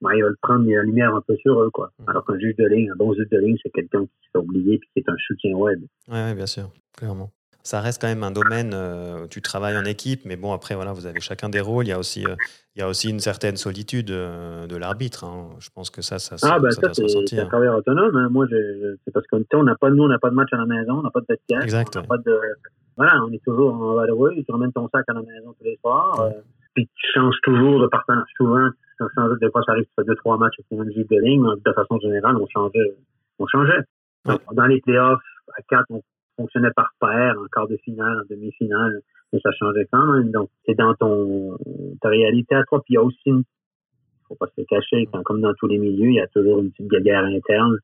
ben, il va le prendre la lumière un peu sur eux, quoi. Mm. Alors qu'un juge de ligne, un bon juge de ligne, c'est quelqu'un qui s'est oublié et qui est un soutien web. Oui, ouais, bien sûr, clairement. Ça reste quand même un domaine euh, où tu travailles en équipe, mais bon, après, voilà, vous avez chacun des rôles. Il y a aussi, euh, il y a aussi une certaine solitude euh, de l'arbitre. Hein. Je pense que ça, ça, ah, ben, ça, c'est un travailleur autonome. Hein. Moi, c'est parce qu'on on n'a pas, nous, on n'a pas de match à la maison, on n'a pas de vestiaire. Exact. On pas de, voilà, on est toujours en vadrouille. Tu ramènes ton sac à la maison tous les soirs. puis tu changes toujours de partenaire. Souvent, des fois, ça arrive, tu fais deux, trois matchs avec le de ligne. De façon générale, on changeait. On changeait. dans les playoffs, à quatre, on fonctionnait par paire, en quart de finale, en demi-finale, mais ça changeait quand même. Donc, c'est dans ton, ta réalité à toi. Puis il y a aussi une, faut pas se cacher, comme dans tous les milieux, il y a toujours une petite guerre interne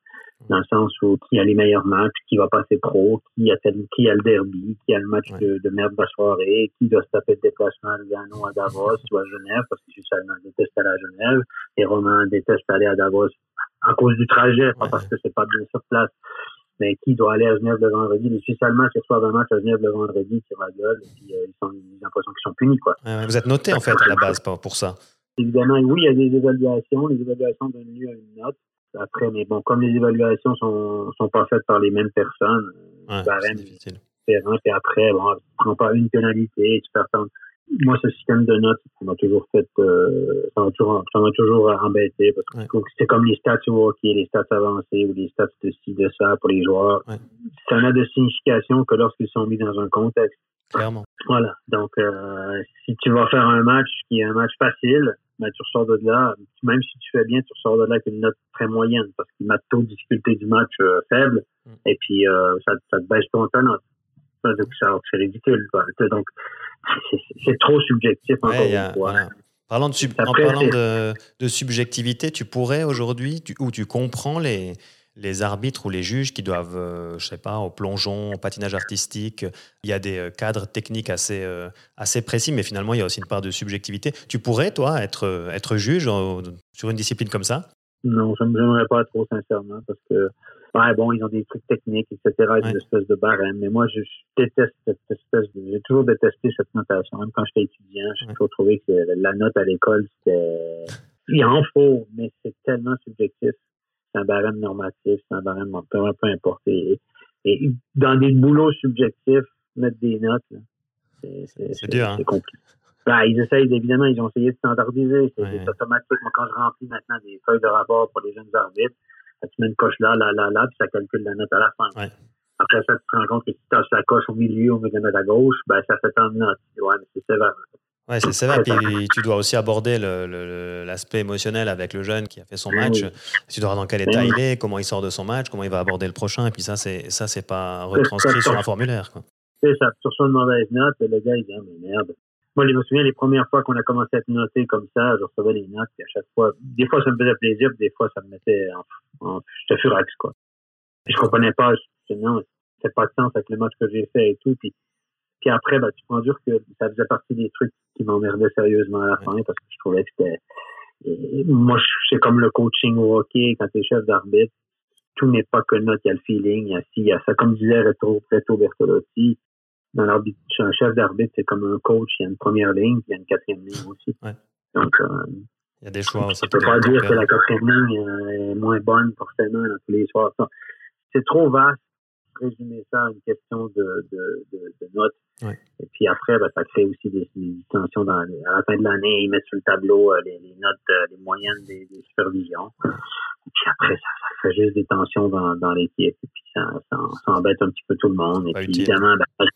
dans le sens où qui a les meilleurs matchs, qui va passer pro, qui a, qui a le derby, qui a le match de, de, merde de la soirée, qui doit se taper le déplacement à Lugano à Davos ou à Genève, parce que seulement déteste aller à Genève, et Romain déteste aller à Davos à cause du trajet, pas parce que c'est pas bien sur place. Mais qui doit aller à Genève le vendredi? Les Suisses allemands qui reçoivent un match à Genève le vendredi, qui la gueule, et puis euh, ils ont l'impression qu'ils sont punis, quoi. vous êtes noté, en fait, à la base, pour ça. Évidemment, oui, il y a des évaluations. Les évaluations donnent lieu à une note après, mais bon, comme les évaluations sont, sont pas faites par les mêmes personnes, ouais, c'est difficile. Différent, et après, bon, tu prends pas une pénalité, tu perds moi, ce système de notes, ça m'a toujours fait, euh, ça m'a toujours, ça m'a toujours embêté parce que c'est comme les stats au hockey, les stats avancées ou les stats de ci, de ça pour les joueurs. Ça n'a de signification que lorsqu'ils sont mis dans un contexte. Clairement. Voilà. Donc, euh, si tu vas faire un match qui est un match facile, ben, tu ressors de là, même si tu fais bien, tu ressors de là avec une note très moyenne parce qu'il m'a taux de difficulté du match euh, faible mm. et puis euh, ça, ça, te baisse ton note. C'est ridicule. Quoi. Donc, c'est trop subjectif encore une fois. Parlant de en parlant de, de, subjectivité, tu pourrais aujourd'hui, où tu comprends les, les arbitres ou les juges qui doivent, euh, je sais pas, au plongeon, au patinage artistique, il y a des euh, cadres techniques assez, euh, assez précis, mais finalement, il y a aussi une part de subjectivité. Tu pourrais, toi, être, être juge sur une discipline comme ça? Non, je n'aimerais pas trop, sincèrement, parce que, ouais, bon, ils ont des trucs techniques, etc., ouais. une espèce de barème, mais moi, je, déteste cette espèce de... J'ai toujours détesté cette notation. Même quand j'étais étudiant, j'ai toujours trouvé que la note à l'école, c'était... Il en faut, mais c'est tellement subjectif c'est un barème normatif, c'est un barème peu, peu importe. Et, dans des boulots subjectifs, mettre des notes, c'est dur. Hein? compliqué. Ben, ils essayent, évidemment, ils ont essayé de standardiser. C'est automatique. Moi, quand je remplis maintenant des feuilles de rapport pour les jeunes arbitres, tu mets une coche là, là, là, là, puis ça calcule la note à la fin. Après ça, tu te rends compte que si tu tasses la coche au milieu, au milieu de la à gauche, ben, ça fait tant de notes. Ouais, mais c'est sévère. Ouais, c'est sévère. Puis tu dois aussi aborder l'aspect émotionnel avec le jeune qui a fait son match. Tu dois voir dans quel état il est, comment il sort de son match, comment il va aborder le prochain. Et puis ça, c'est ça, c'est pas retranscrit sur un formulaire. C'est ça. Sur son mauvaise note, le gars, il dit ah, mais merde. moi, je me souviens les premières fois qu'on a commencé à être noté comme ça, je recevais les notes, et à chaque fois, des fois ça me faisait plaisir, des fois ça me mettait en, en j'étais furax, quoi. Je comprenais pas, je, non, c'est pas de sens avec le match que j'ai fait et tout, puis, puis après, bah, tu prends dur que ça faisait partie des trucs qui m'emmerdaient sérieusement à la fin, parce que je trouvais que c'était, moi, c'est comme le coaching au hockey, quand tu es chef d'arbitre, tout n'est pas que note, il y a le feeling, il y a, il y a ça, comme disait Reto, Reto Bertolotti, dans l'arbitre, un chef d'arbitre, c'est comme un coach, il y a une première ligne, il y a une quatrième ligne aussi. Ouais. Donc, euh, il y a des choix aussi. Tu peux pas dire que la quatrième ligne euh, est moins bonne forcément dans tous les soirs. C'est trop vaste résumer ça à une question de, de, de, de notes. Ouais. Et puis après, ben, ça crée aussi des, des distensions. Dans, à la fin de l'année, ils mettent sur le tableau euh, les, les, notes, euh, les moyennes des, des supervisions. Et puis après, ça, ça fait juste des tensions dans, dans l'équipe. Et puis ça, ça, ça, embête un petit peu tout le monde. Et puis utile. évidemment, ben,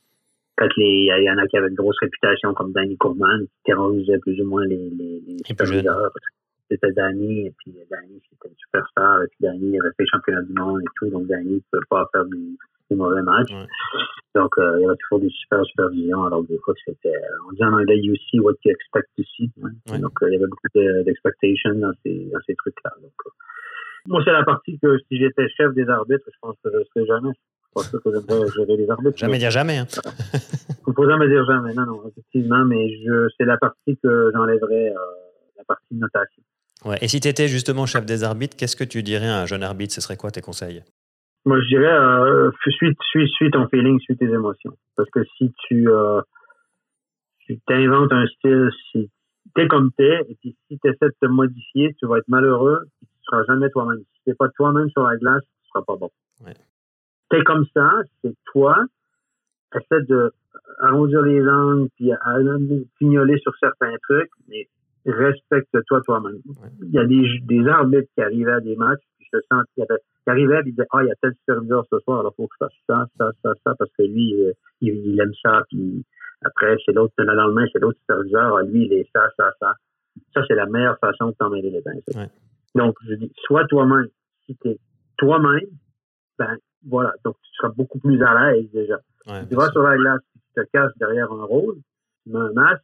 quand les, il y en a qui avaient une grosse réputation comme Danny Courman, qui terrorisait plus ou moins les, les, les superviseurs. Parce C'était Danny, et puis Danny, c'était une superstar, et puis Danny, il avait fait championnat du monde et tout, donc Danny ne pouvait pas faire des, des mauvais matchs. Ouais. Donc, euh, il y avait toujours des super supervisions, alors des fois, c'était, on dit en anglais, you see what you expect to see. hein. Ouais. Donc, euh, il y avait beaucoup de- d'expectations dans ces, dans ces trucs-là. Donc, euh, moi, c'est la partie que si j'étais chef des arbitres, je pense que je ne serais jamais. Pas que j'aimerais gérer les arbitres. Jamais dire jamais. Hein. Il faut jamais dire jamais. Non, non, effectivement, mais je, c'est la partie que j'enlèverais, euh, la partie de notation. Ouais. Et si tu étais justement chef des arbitres, qu'est-ce que tu dirais à un jeune arbitre? Ce serait quoi tes conseils? Moi, je dirais, euh, suis, suis, suis ton feeling, suis tes émotions. Parce que si tu, euh, t'inventes un style, si t'es comme t'es, et puis si tu essaies de te modifier, tu vas être malheureux, et tu seras jamais toi-même. Si t'es pas toi-même sur la glace, tu seras pas bon. Ouais. T'es comme ça, c'est toi. Essaie de arrondir les angles, puis à, à pignoler sur certains trucs, mais respecte-toi toi-même. Il y a des, des arbitres qui arrivaient à des matchs, puis je sens qu'il y avait, qui arrivaient, ils disaient, ah, il y a tel superviseur ce soir, alors faut que je fasse ça, ça, ça, ça, parce que lui, euh, il, il aime ça, puis après, c'est l'autre, le lendemain, c'est l'autre superviseur, ah, lui, il est ça, ça, ça. Ça, c'est la meilleure façon de t'emmêler les bains. ça. Ouais. Donc, je dis, sois toi-même. Si t'es toi-même, ben, voilà. Donc, tu seras beaucoup plus à l'aise déjà. Ouais, Tu vas sur la glace, tu te caches derrière un rôle, tu mets un masque,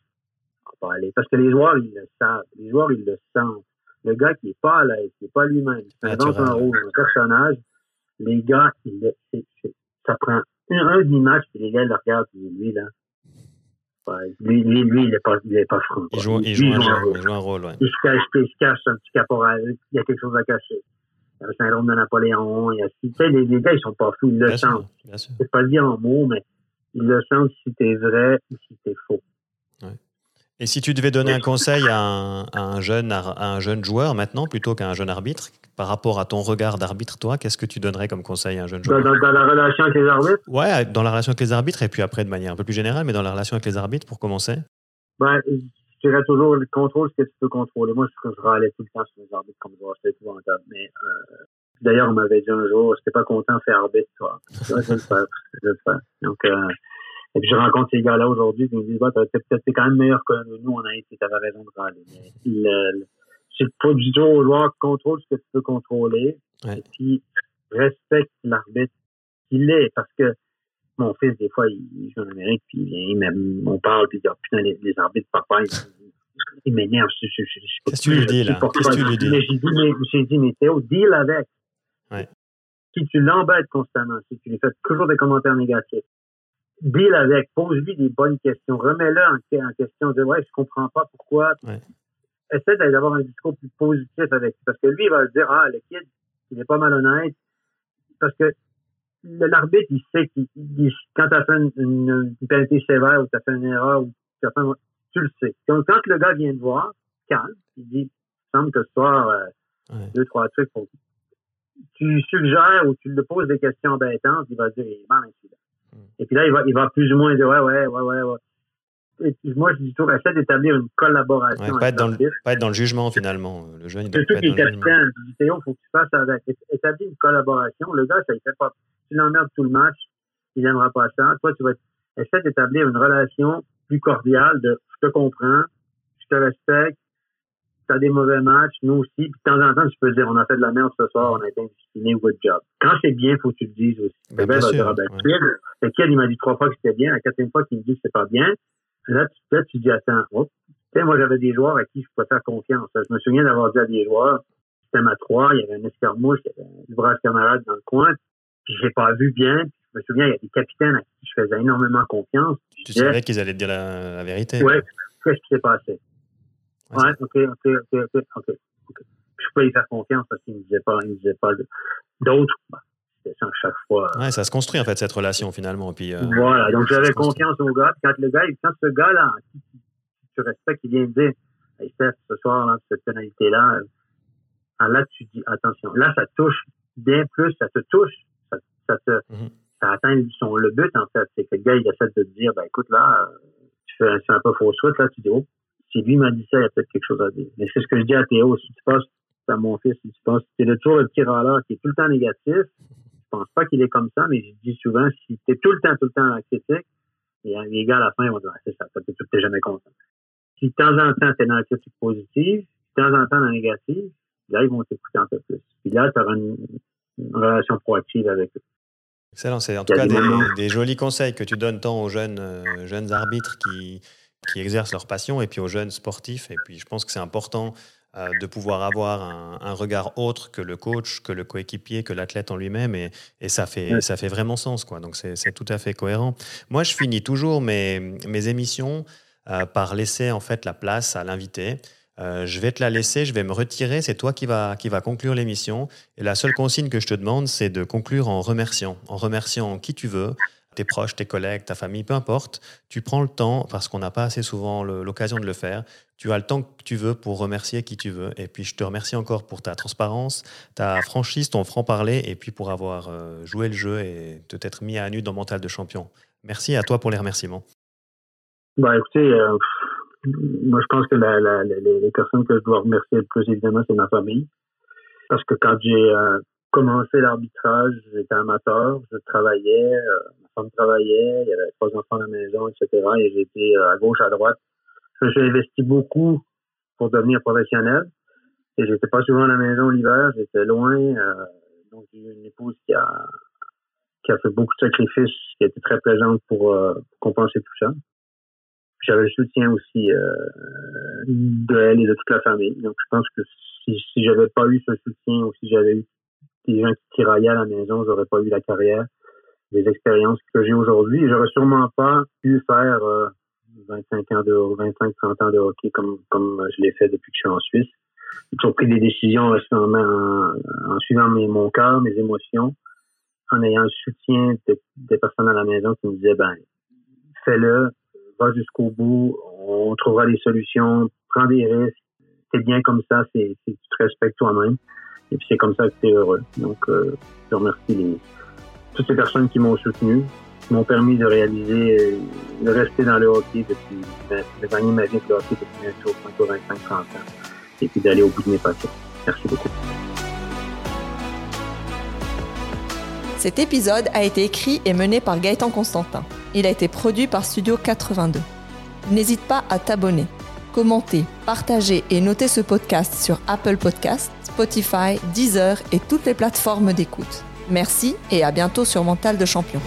pas aller. Parce que les joueurs, ils le savent. Les joueurs, ils le sentent. Le gars qui est pas à l'aise, qui est pas lui-même, qui invente un rôle, un personnage, les gars, ils le, ça prend un, un d'image, puis les gars, ils le regardent, puis lui, là, ouais, lui, lui, lui, il est pas, il est pas franc. Il joue, il Lui, joue un rôle. Il joue un rôle, ouais. Il se cache, il se cache un petit caporal, il y a quelque chose à cacher. Il y a le syndrome de Napoléon, il y a, tu sais, les, les gars, ils sont pas fous, ils le Bien sentent. sûr. C'est pas dit en mots, mais ils le sentent si t'es vrai ou si t'es faux. Et si tu devais donner un conseil à un, à un jeune, à un jeune joueur maintenant, plutôt qu'à un jeune arbitre, par rapport à ton regard d'arbitre, toi, qu'est-ce que tu donnerais comme conseil à un jeune joueur? Dans, dans la relation avec les arbitres, Ouais, dans la relation avec les arbitres, et puis après de manière un peu plus générale, mais dans la relation avec les arbitres, pour commencer? Ben, je dirais toujours, le contrôle ce que tu peux contrôler. Moi, je, je râlais tout le temps sur les arbitres comme ça, c'était épouvantable. Mais, euh, d'ailleurs, on m'avait dit un jour, j'étais pas content de faire arbitre, toi. Je vais le faire, je vais le faire. Donc, euh, et puis je rencontre ces gars-là aujourd'hui, ils me disent, bah, t'es quand même meilleur que nous, on a été, t'avais raison de râler. Mais c'est pas du tout au joueur, contrôle ce que tu peux contrôler, Ouais. et puis respecte l'arbitre qu'il est, parce que mon fils, des fois, il, il joue en Amérique, puis il vient, il on parle, puis il dit, putain, les, les arbitres, papa, ils, ils m'énervent. Je, je, je, je peux Qu'est-ce que tu lui dis, là? supporte Qu'est-ce que pas. tu lui dis? Mais j'ai dit, mais, j'ai dit, mais Théo, deal avec. Ouais. Si tu l'embêtes constamment, si tu lui fais toujours des commentaires négatifs, deal avec, pose-lui des bonnes questions, remets-le en, en question, dis, ouais, je comprends pas pourquoi. Ouais. Essaie d'avoir un discours plus positif avec, parce que lui, il va se dire, ah, le kid, il est pas malhonnête, parce que l'arbitre, il sait qu'il, il- quand tu as fait une, une, une pénalité sévère ou tu as fait une erreur, ou t'as fait un- tu le sais. Donc, quand le gars vient te voir, calme, il dit, il semble que ce soir, euh, Ouais. deux, trois trucs pour. Tu suggères ou tu lui poses des questions embêtantes, il va dire, il est malin, celui-là. Hmm. Et puis là, il va, il va plus ou moins dire, ouais, ouais, ouais, ouais, ouais. Et puis moi, je dis toujours, essaie d'établir une collaboration. Ouais, pas, être dans le, pas être dans le jugement, finalement. Le jeune, il doit pas être dans le jugement. dis, Théo, faut que tu fasses avec. Établis une collaboration. Le gars, ça, il fait pas. Tu l'emmerdes tout le match. Il n'aimera pas ça. Toi, tu vas essayer d'établir une relation plus cordiale de je te comprends, je te respecte, tu as des mauvais matchs, nous aussi. Puis de temps en temps, tu peux dire on a fait de la merde ce soir, on a été indiscipliné, good job. Quand c'est bien, faut que tu le dises aussi. Ben, bien sûr, ben, ouais. Kid, le kid, il m'a dit trois fois que c'était bien. La quatrième fois qu'il me dit que c'est pas bien. Là, tu, là, tu dis, attends, oh, moi, j'avais des joueurs à qui je pouvais faire confiance. Je me souviens d'avoir dit à des joueurs, c'était ma trois, il y avait un escarmouche, il y avait un bras camarade dans le coin, puis je l'ai pas vu bien. Je me souviens, il y a des capitaines à qui je faisais énormément confiance. Tu savais qu'ils allaient te dire la, vérité. Ouais, qu'est-ce qui s'est passé? Ouais, ok, ok, ok, ok, ok. Je peux y faire confiance parce qu'il ne disait pas, il me disait pas d'autres. Bah, ça chaque fois. Ouais, ça se construit en fait cette relation finalement. Puis, euh, voilà, donc j'avais confiance au gars. Quand le gars, quand ce gars-là, qui, tu respectes, il vient me dire, hey Steph, ce soir, là, cette pénalité-là, ah, là, tu dis, attention, là, ça touche bien plus, ça te touche, ça, ça te, ça atteint son, le but, en fait. C'est que le gars, il essaie de te dire, ben, écoute, là, tu fais, un peu fausse route, là, tu dis, oh, si lui m'a dit ça, il y a peut-être quelque chose à dire. Mais c'est ce que je dis à Théo, si tu penses à mon fils, si tu penses, c'est le toujours le petit râleur qui est tout le temps négatif, pense pas qu'il est comme ça, mais je dis souvent, si tu es tout le temps, tout le temps critique, et les gars, à la fin, ils vont dire, ah, c'est ça, tu n'es jamais content. Si de temps en temps, tu es dans la critique positive, de temps en temps dans la négative, là, ils vont t'écouter un peu plus. Puis là, tu auras une, relation proactive avec eux. Excellent, c'est en tout cas des, jolis conseils que tu donnes tant aux jeunes, euh, jeunes arbitres qui, qui exercent leur passion et puis aux jeunes sportifs. Et puis je pense que c'est important de pouvoir avoir un, regard autre que le coach, que le coéquipier, que l'athlète en lui-même. Et, et, ça, fait, ça fait vraiment sens. Quoi. Donc c'est tout à fait cohérent. Moi, je finis toujours mes, mes émissions euh, par laisser en fait la place à l'invité. Euh, je vais te la laisser, je vais me retirer, c'est toi qui va, qui va conclure l'émission. Et la seule consigne que je te demande, c'est de conclure en remerciant, en remerciant qui tu veux, tes proches, tes collègues, ta famille, peu importe. Tu prends le temps, parce qu'on n'a pas assez souvent l'occasion de le faire, tu as le temps que tu veux pour remercier qui tu veux. Et puis je te remercie encore pour ta transparence, ta franchise, ton franc-parler, et puis pour avoir euh, joué le jeu et de t'être mis à nu dans Mental de champion. Merci à toi pour les remerciements. Bah écoutez, euh, moi, je pense que les, personnes que je dois remercier le plus, évidemment, c'est ma famille. Parce que quand j'ai euh, commencé l'arbitrage, j'étais amateur, je travaillais, femme il y avait trois enfants à la maison, etc. Et j'étais euh, à gauche, à droite. J'ai investi beaucoup pour devenir professionnel. Et j'étais pas souvent à la maison l'hiver, j'étais loin. donc, j'ai eu une épouse qui a, qui a fait beaucoup de sacrifices, qui a été très présente pour, pour compenser tout ça j'avais le soutien aussi euh, de elle et de toute la famille. Donc, je pense que si, si j'avais pas eu ce soutien ou si j'avais eu des gens qui tiraillaient à la maison, j'aurais pas eu la carrière, les expériences que j'ai aujourd'hui. J'aurais sûrement pas pu faire 25 euh, ans de 25, 30 ans de hockey comme comme je l'ai fait depuis que je suis en Suisse. J'ai toujours pris des décisions en, suivant mes, mon cœur, mes émotions, en ayant le soutien des personnes à la maison qui me disaient ben fais-le, va jusqu'au bout, on trouvera des solutions, prends des risques, t'es bien comme ça, c'est, tu te respectes toi-même. Et puis c'est comme ça que tu es heureux. Donc, euh, je remercie toutes ces personnes qui m'ont soutenu, qui m'ont permis de réaliser, euh, de rester dans le hockey depuis, de gagner ma le hockey depuis bientôt 25-30 ans. Et puis d'aller au bout de mes passions. Merci beaucoup. Cet épisode a été écrit et mené par Gaëtan Constantin. Il a été produit par Studio 82. N'hésite pas à t'abonner, commenter, partager et noter ce podcast sur Apple Podcasts, Spotify, Deezer et toutes les plateformes d'écoute. Merci et à bientôt sur Mental de Champion.